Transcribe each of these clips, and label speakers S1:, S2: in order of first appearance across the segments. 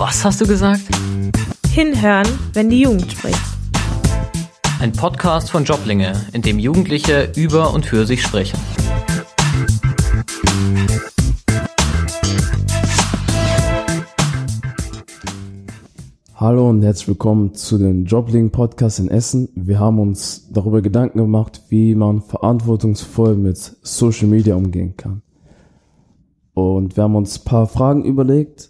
S1: Was hast du gesagt?
S2: Hinhören, wenn die Jugend spricht.
S1: Ein Podcast von Joblinge, in dem Jugendliche über und für sich sprechen.
S3: Hallo und herzlich willkommen zu dem Jobling Podcast in Essen. Wir haben uns darüber Gedanken gemacht, wie man verantwortungsvoll mit Social Media umgehen kann. Und wir haben uns ein paar Fragen überlegt.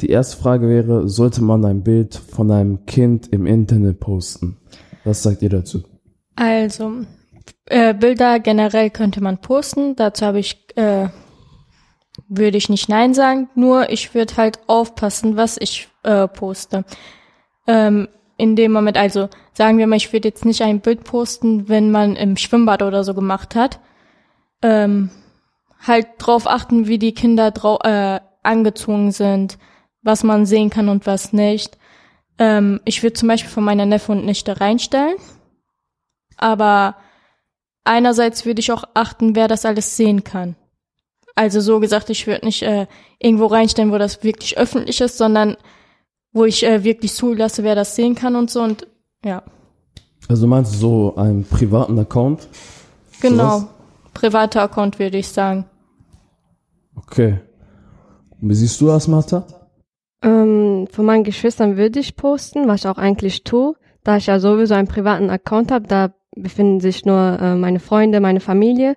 S3: Die erste Frage wäre, sollte man ein Bild von einem Kind im Internet posten? Was sagt ihr dazu?
S4: Also, äh, Bilder generell könnte man posten. Dazu habe ich, äh, würde ich nicht Nein sagen. Nur ich würde halt aufpassen, was ich äh, poste. Ähm, in dem Moment, also sagen wir mal, ich würde jetzt nicht ein Bild posten, wenn man im Schwimmbad oder so gemacht hat. Ähm, halt drauf achten, wie die Kinder äh, angezogen sind, was man sehen kann und was nicht. Ähm, ich würde zum Beispiel von meiner Neffe und Nichte reinstellen. Aber einerseits würde ich auch achten, wer das alles sehen kann. Also so gesagt, ich würde nicht äh, irgendwo reinstellen, wo das wirklich öffentlich ist, sondern wo ich äh, wirklich zulasse, wer das sehen kann und so und ja.
S3: Also meinst du so einen privaten Account?
S4: Genau.
S3: Sowas?
S4: Privater Account würde ich sagen.
S3: Okay. Und wie siehst du das, Martha?
S5: Ähm, von meinen Geschwistern würde ich posten, was ich auch eigentlich tue. Da ich ja sowieso einen privaten Account habe, da befinden sich nur äh, meine Freunde, meine Familie.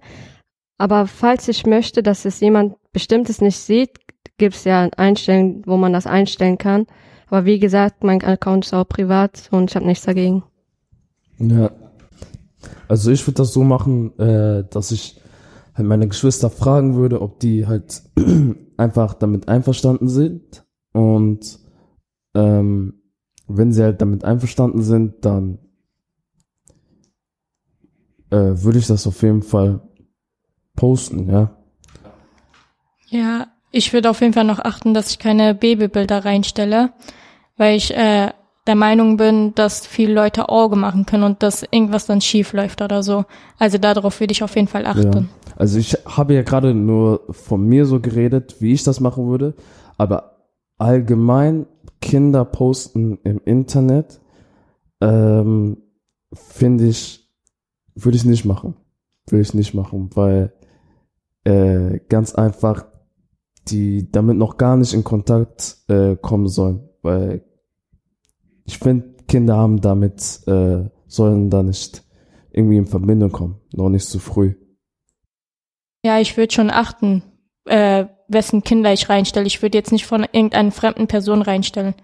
S5: Aber falls ich möchte, dass es jemand Bestimmtes nicht sieht, gibt es ja Einstellungen, wo man das einstellen kann. Aber wie gesagt, mein Account ist auch privat und ich habe nichts dagegen.
S3: Ja. Also ich würde das so machen, äh, dass ich halt meine Geschwister fragen würde, ob die halt einfach damit einverstanden sind. Und ähm, wenn sie halt damit einverstanden sind, dann äh, würde ich das auf jeden Fall posten, ja.
S4: Ja, ich würde auf jeden Fall noch achten, dass ich keine Babybilder reinstelle, weil ich äh, der Meinung bin, dass viele Leute Auge machen können und dass irgendwas dann schief läuft oder so. Also darauf würde ich auf jeden Fall achten.
S3: Ja. Also ich habe ja gerade nur von mir so geredet, wie ich das machen würde, aber allgemein Kinder posten im Internet ähm, finde ich, würde ich nicht machen. Würde ich nicht machen, weil äh, ganz einfach die damit noch gar nicht in Kontakt äh, kommen sollen, weil ich finde, Kinder haben damit, äh, sollen da nicht irgendwie in Verbindung kommen, noch nicht zu früh.
S4: Ja, ich würde schon achten, äh, wessen Kinder ich reinstelle. Ich würde jetzt nicht von irgendeiner fremden Person reinstellen.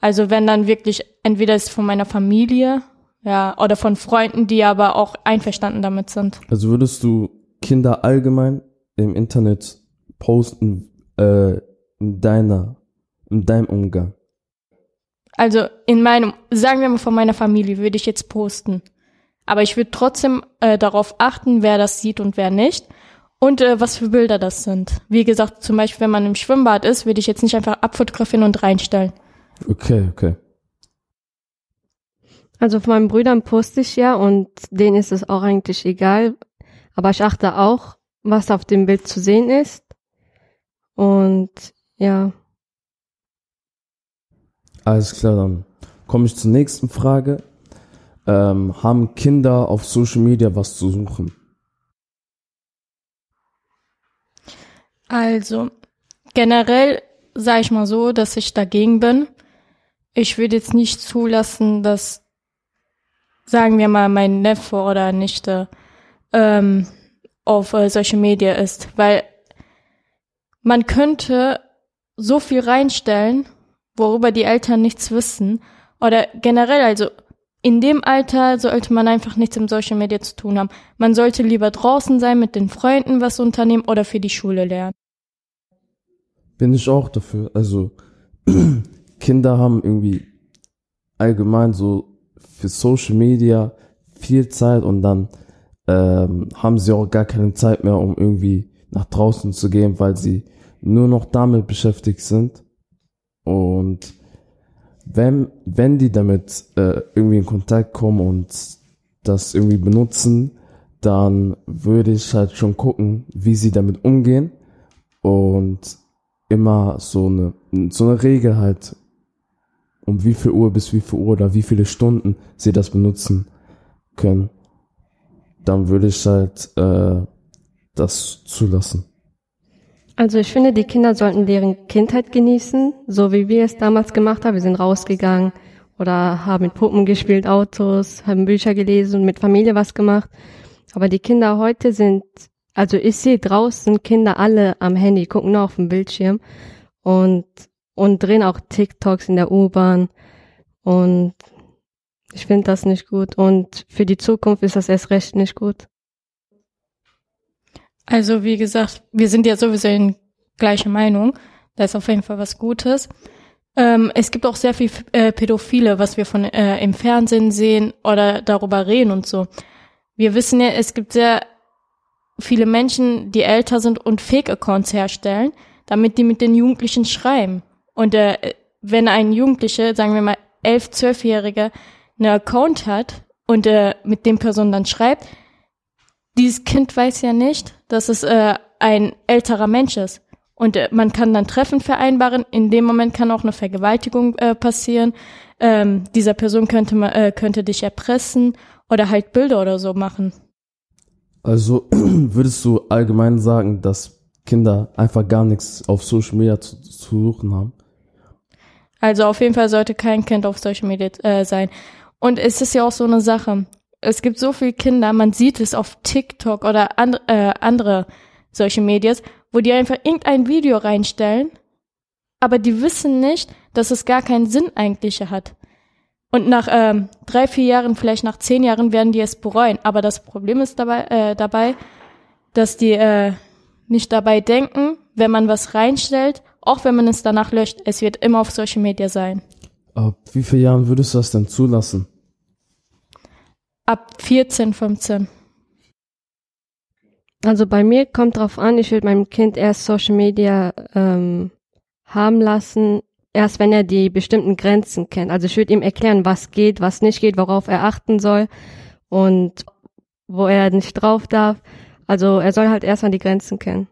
S4: Also wenn dann wirklich, entweder ist es von meiner Familie, ja, oder von Freunden, die aber auch einverstanden damit sind.
S3: Also würdest du Kinder allgemein im Internet posten äh, in deiner, in deinem Umgang?
S4: Also in meinem, sagen wir mal von meiner Familie, würde ich jetzt posten. Aber ich würde trotzdem äh, darauf achten, wer das sieht und wer nicht. Und äh, was für Bilder das sind. Wie gesagt, zum Beispiel, wenn man im Schwimmbad ist, würde ich jetzt nicht einfach abfotografieren und reinstellen.
S3: Okay, okay.
S5: Also von meinen Brüdern poste ich ja und denen ist es auch eigentlich egal. Aber ich achte auch, was auf dem Bild zu sehen ist. Und ja.
S3: Alles klar, dann komme ich zur nächsten Frage. Ähm, haben Kinder auf Social Media was zu suchen?
S4: Also, generell sage ich mal so, dass ich dagegen bin. Ich würde jetzt nicht zulassen, dass, sagen wir mal, mein Neffe oder Nichte ähm, auf äh, Social Media ist, weil man könnte so viel reinstellen, worüber die Eltern nichts wissen. Oder generell, also in dem Alter sollte man einfach nichts im Social Media zu tun haben. Man sollte lieber draußen sein, mit den Freunden was unternehmen oder für die Schule lernen.
S3: Bin ich auch dafür. Also Kinder haben irgendwie allgemein so für Social Media viel Zeit und dann ähm, haben sie auch gar keine Zeit mehr, um irgendwie nach draußen zu gehen, weil sie nur noch damit beschäftigt sind. Und wenn, wenn die damit äh, irgendwie in Kontakt kommen und das irgendwie benutzen, dann würde ich halt schon gucken, wie sie damit umgehen. Und immer so eine, so eine Regel halt, um wie viel Uhr bis wie viel Uhr oder wie viele Stunden sie das benutzen können, dann würde ich halt äh, das zulassen.
S5: Also ich finde, die Kinder sollten deren Kindheit genießen, so wie wir es damals gemacht haben. Wir sind rausgegangen oder haben mit Puppen gespielt, Autos, haben Bücher gelesen und mit Familie was gemacht. Aber die Kinder heute sind, also ich sehe draußen Kinder alle am Handy, gucken nur auf dem Bildschirm und, und drehen auch TikToks in der U-Bahn. Und ich finde das nicht gut. Und für die Zukunft ist das erst recht nicht gut.
S4: Also wie gesagt, wir sind ja sowieso in gleicher Meinung. Da ist auf jeden Fall was Gutes. Ähm, es gibt auch sehr viel äh, Pädophile, was wir von äh, im Fernsehen sehen oder darüber reden und so. Wir wissen ja, es gibt sehr viele Menschen, die älter sind und Fake-Accounts herstellen, damit die mit den Jugendlichen schreiben. Und äh, wenn ein Jugendliche, sagen wir mal elf, zwölfjährige, einen Account hat und äh, mit dem Person dann schreibt, dieses Kind weiß ja nicht, dass es äh, ein älterer Mensch ist. Und äh, man kann dann Treffen vereinbaren. In dem Moment kann auch eine Vergewaltigung äh, passieren. Ähm, dieser Person könnte äh, könnte dich erpressen oder halt Bilder oder so machen.
S3: Also würdest du allgemein sagen, dass Kinder einfach gar nichts auf Social Media zu, zu suchen haben?
S4: Also auf jeden Fall sollte kein Kind auf Social Media äh, sein. Und es ist ja auch so eine Sache. Es gibt so viele Kinder, man sieht es auf TikTok oder and, äh, andere solche Medias, wo die einfach irgendein Video reinstellen, aber die wissen nicht, dass es gar keinen Sinn eigentlich hat. Und nach ähm, drei, vier Jahren, vielleicht nach zehn Jahren werden die es bereuen. Aber das Problem ist dabei, äh, dabei dass die äh, nicht dabei denken, wenn man was reinstellt, auch wenn man es danach löscht, es wird immer auf Social Media sein.
S3: Ab wie vielen Jahren würdest du das denn zulassen?
S4: Ab 14, 15.
S5: Also bei mir kommt drauf an, ich würde meinem Kind erst Social Media ähm, haben lassen, erst wenn er die bestimmten Grenzen kennt. Also ich würde ihm erklären, was geht, was nicht geht, worauf er achten soll und wo er nicht drauf darf. Also er soll halt erstmal die Grenzen kennen.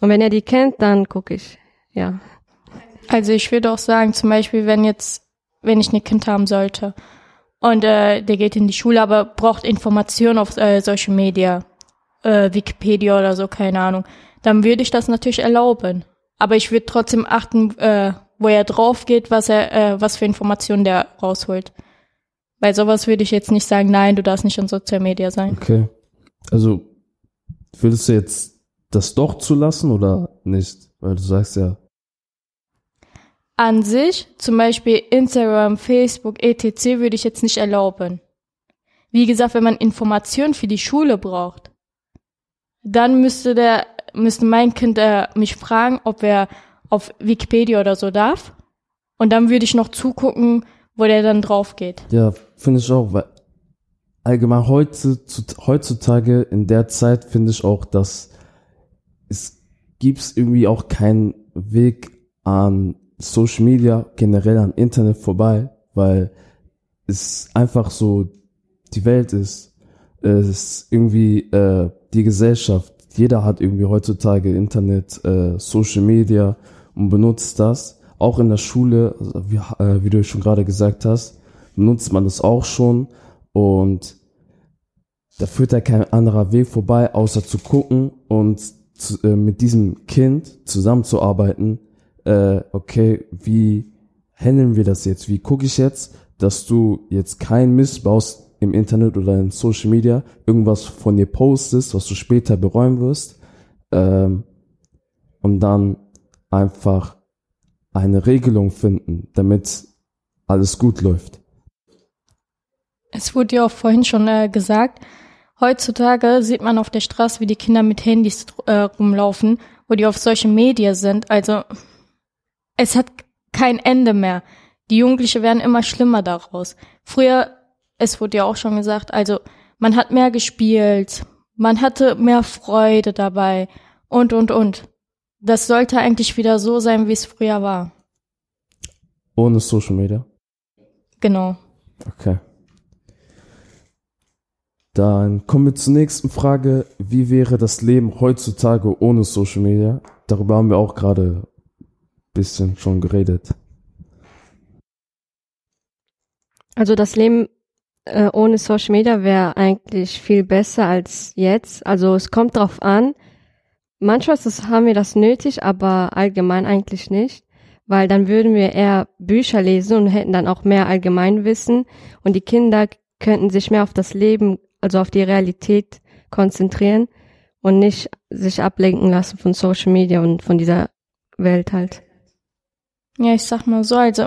S5: Und wenn er die kennt, dann gucke ich, ja.
S4: Also ich würde auch sagen, zum Beispiel, wenn jetzt, wenn ich ein Kind haben sollte und äh, der geht in die Schule, aber braucht Informationen auf äh, Social Media, äh, Wikipedia oder so, keine Ahnung, dann würde ich das natürlich erlauben. Aber ich würde trotzdem achten, äh, wo er drauf geht, was er, äh, was für Informationen der rausholt. Bei sowas würde ich jetzt nicht sagen, nein, du darfst nicht in Social Media sein.
S3: Okay. Also würdest du jetzt das doch zulassen oder nicht? Weil du sagst ja.
S4: An sich, zum Beispiel Instagram, Facebook, etc., würde ich jetzt nicht erlauben. Wie gesagt, wenn man Informationen für die Schule braucht, dann müsste der, müsste mein Kind äh, mich fragen, ob er auf Wikipedia oder so darf. Und dann würde ich noch zugucken, wo der dann drauf geht.
S3: Ja, finde ich auch, weil allgemein heute, heutzutage in der Zeit finde ich auch, dass es gibt irgendwie auch keinen Weg an Social Media, generell an Internet vorbei, weil es einfach so die Welt ist. Es ist irgendwie äh, die Gesellschaft. Jeder hat irgendwie heutzutage Internet, äh, Social Media und benutzt das. Auch in der Schule, wie, äh, wie du schon gerade gesagt hast, benutzt man das auch schon und da führt ja kein anderer Weg vorbei, außer zu gucken und zu, äh, mit diesem Kind zusammenzuarbeiten. Äh, okay, wie handeln wir das jetzt? Wie gucke ich jetzt, dass du jetzt kein Mist baust im Internet oder in Social Media, irgendwas von dir postest, was du später bereuen wirst, ähm, und dann einfach eine Regelung finden, damit alles gut läuft.
S4: Es wurde ja auch vorhin schon äh, gesagt, heutzutage sieht man auf der Straße, wie die Kinder mit Handys äh, rumlaufen, wo die auf solche Medien sind. Also es hat kein Ende mehr. Die Jugendlichen werden immer schlimmer daraus. Früher, es wurde ja auch schon gesagt, also man hat mehr gespielt, man hatte mehr Freude dabei und, und, und. Das sollte eigentlich wieder so sein, wie es früher war.
S3: Ohne Social Media?
S4: Genau.
S3: Okay. Dann kommen wir zur nächsten Frage. Wie wäre das Leben heutzutage ohne Social Media? Darüber haben wir auch gerade bisschen schon geredet.
S5: Also das Leben äh, ohne Social Media wäre eigentlich viel besser als jetzt. Also es kommt drauf an. Manchmal das, haben wir das nötig, aber allgemein eigentlich nicht, weil dann würden wir eher Bücher lesen und hätten dann auch mehr Allgemeinwissen und die Kinder könnten sich mehr auf das Leben, also auf die Realität konzentrieren und nicht sich ablenken lassen von Social Media und von dieser Welt halt.
S4: Ja, ich sag mal so, also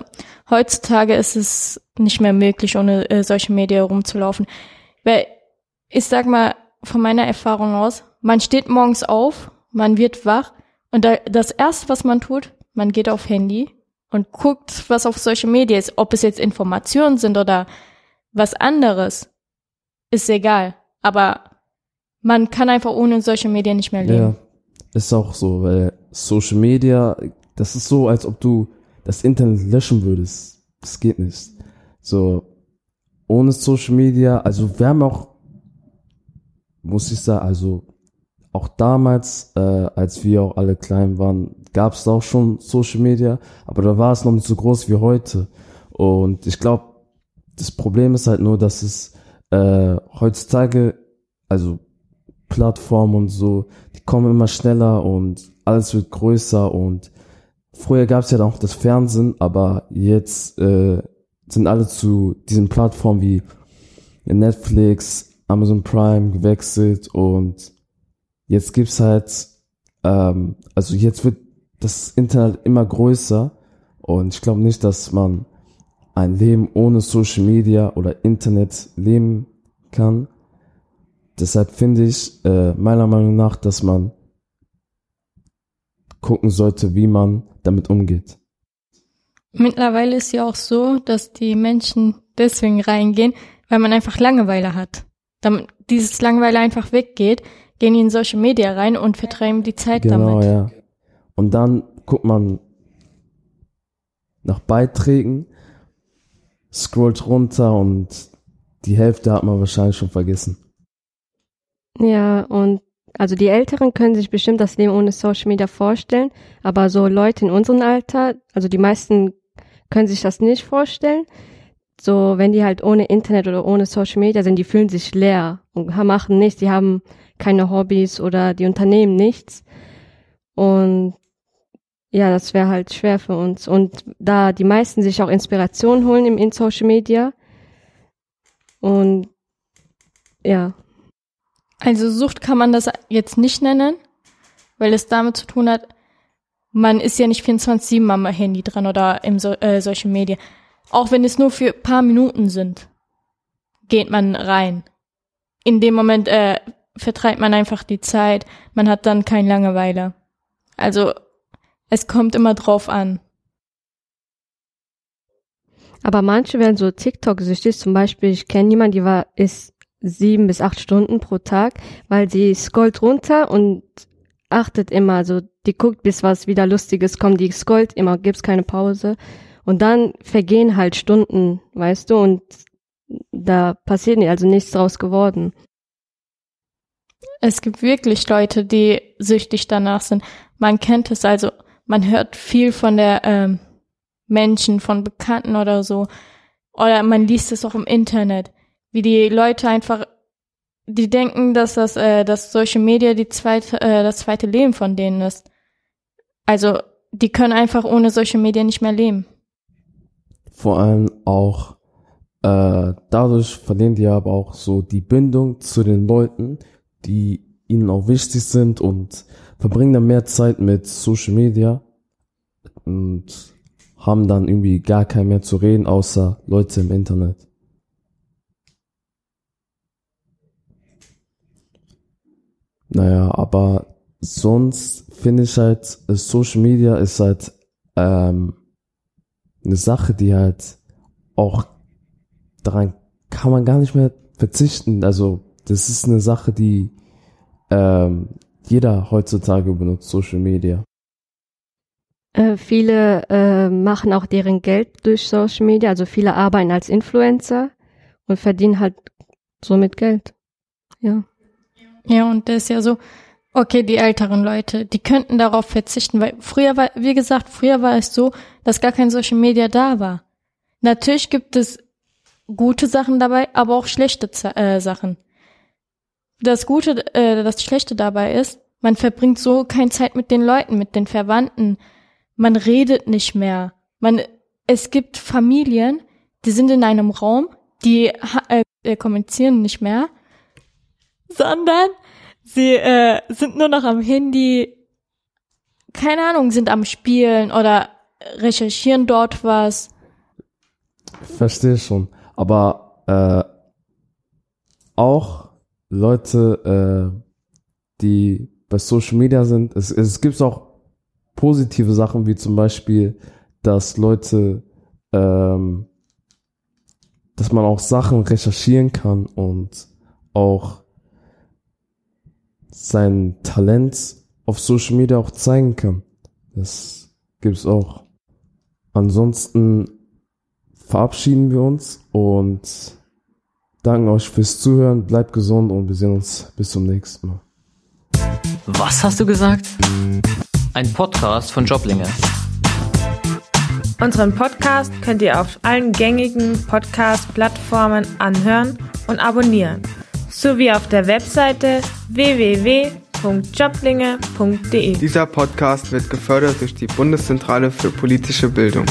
S4: heutzutage ist es nicht mehr möglich, ohne äh, solche Medien rumzulaufen. Weil ich sag mal von meiner Erfahrung aus, man steht morgens auf, man wird wach und da, das erste, was man tut, man geht auf Handy und guckt, was auf Social Media ist. Ob es jetzt Informationen sind oder was anderes, ist egal. Aber man kann einfach ohne solche Medien nicht mehr leben.
S3: Ja, ist auch so, weil Social Media, das ist so, als ob du das Internet löschen würdest. Das geht nicht. So, ohne Social Media, also wir haben auch, muss ich sagen, also auch damals, äh, als wir auch alle klein waren, gab es auch schon Social Media, aber da war es noch nicht so groß wie heute. Und ich glaube, das Problem ist halt nur, dass es äh, heutzutage, also Plattformen und so, die kommen immer schneller und alles wird größer und früher gab es ja auch das Fernsehen, aber jetzt äh, sind alle zu diesen Plattformen wie Netflix, Amazon Prime gewechselt und jetzt gibt's halt, ähm, also jetzt wird das Internet immer größer und ich glaube nicht, dass man ein Leben ohne Social Media oder Internet leben kann. Deshalb finde ich äh, meiner Meinung nach, dass man gucken sollte, wie man damit umgeht.
S4: Mittlerweile ist ja auch so, dass die Menschen deswegen reingehen, weil man einfach Langeweile hat. Damit dieses Langeweile einfach weggeht, gehen die in Social Media rein und vertreiben die Zeit
S3: Genau,
S4: damit.
S3: ja. Und dann guckt man nach Beiträgen, scrollt runter und die Hälfte hat man wahrscheinlich schon vergessen.
S5: Ja, und also die Älteren können sich bestimmt das Leben ohne Social Media vorstellen, aber so Leute in unserem Alter, also die meisten können sich das nicht vorstellen. So, wenn die halt ohne Internet oder ohne Social Media sind, die fühlen sich leer und machen nichts, die haben keine Hobbys oder die unternehmen nichts. Und ja, das wäre halt schwer für uns. Und da die meisten sich auch Inspiration holen im in Social Media. Und ja.
S4: Also Sucht kann man das jetzt nicht nennen, weil es damit zu tun hat, man ist ja nicht 24-7 am Handy dran oder im so äh, Social Media. Auch wenn es nur für paar Minuten sind, geht man rein. In dem Moment äh, vertreibt man einfach die Zeit, man hat dann kein Langeweile. Also es kommt immer drauf an.
S5: Aber manche werden so TikTok-süchtig. Zum Beispiel, ich kenne jemanden, die war, ist sieben bis acht Stunden pro Tag, weil sie scrollt runter und achtet immer, so die guckt, bis was wieder Lustiges kommt, die scrollt immer, gibt's keine Pause. Und dann vergehen halt Stunden, weißt du, und da passiert nicht, also nichts draus geworden.
S4: Es gibt wirklich Leute, die süchtig danach sind. Man kennt es also, man hört viel von der ähm, Menschen, von Bekannten oder so. Oder man liest es auch im Internet, wie die Leute einfach, die denken, dass das, äh, dass Social Media die zweite, äh, das zweite Leben von denen ist. Also, die können einfach ohne Social Media nicht mehr leben.
S3: Vor allem auch äh, dadurch verlieren die aber auch so die Bindung zu den Leuten, die ihnen auch wichtig sind und verbringen dann mehr Zeit mit Social Media und haben dann irgendwie gar kein mehr zu reden, außer Leute im Internet. Naja, aber sonst finde ich halt, äh, Social Media ist halt ähm, eine Sache, die halt auch daran kann man gar nicht mehr verzichten. Also das ist eine Sache, die ähm, jeder heutzutage benutzt, Social Media.
S5: Äh, viele äh, machen auch deren Geld durch Social Media, also viele arbeiten als Influencer und verdienen halt somit Geld. Ja.
S4: Ja, und das ist ja so, Okay, die älteren Leute, die könnten darauf verzichten, weil früher war, wie gesagt, früher war es so, dass gar kein Social Media da war. Natürlich gibt es gute Sachen dabei, aber auch schlechte äh, Sachen. Das Gute, äh, das Schlechte dabei ist, man verbringt so keine Zeit mit den Leuten, mit den Verwandten. Man redet nicht mehr. Man, es gibt Familien, die sind in einem Raum, die äh, kommunizieren nicht mehr, sondern Sie äh, sind nur noch am Handy, keine Ahnung, sind am Spielen oder recherchieren dort was.
S3: Verstehe schon. Aber äh, auch Leute, äh, die bei Social Media sind, es, es gibt auch positive Sachen, wie zum Beispiel, dass Leute, ähm, dass man auch Sachen recherchieren kann und auch sein Talent auf Social Media auch zeigen kann. Das gibt's auch. Ansonsten verabschieden wir uns und danken euch fürs Zuhören. Bleibt gesund und wir sehen uns bis zum nächsten Mal.
S1: Was hast du gesagt? Ein Podcast von Joblinge.
S2: Unseren Podcast könnt ihr auf allen gängigen Podcast-Plattformen anhören und abonnieren sowie auf der Webseite www.joblinge.de.
S6: Dieser Podcast wird gefördert durch die Bundeszentrale für politische Bildung.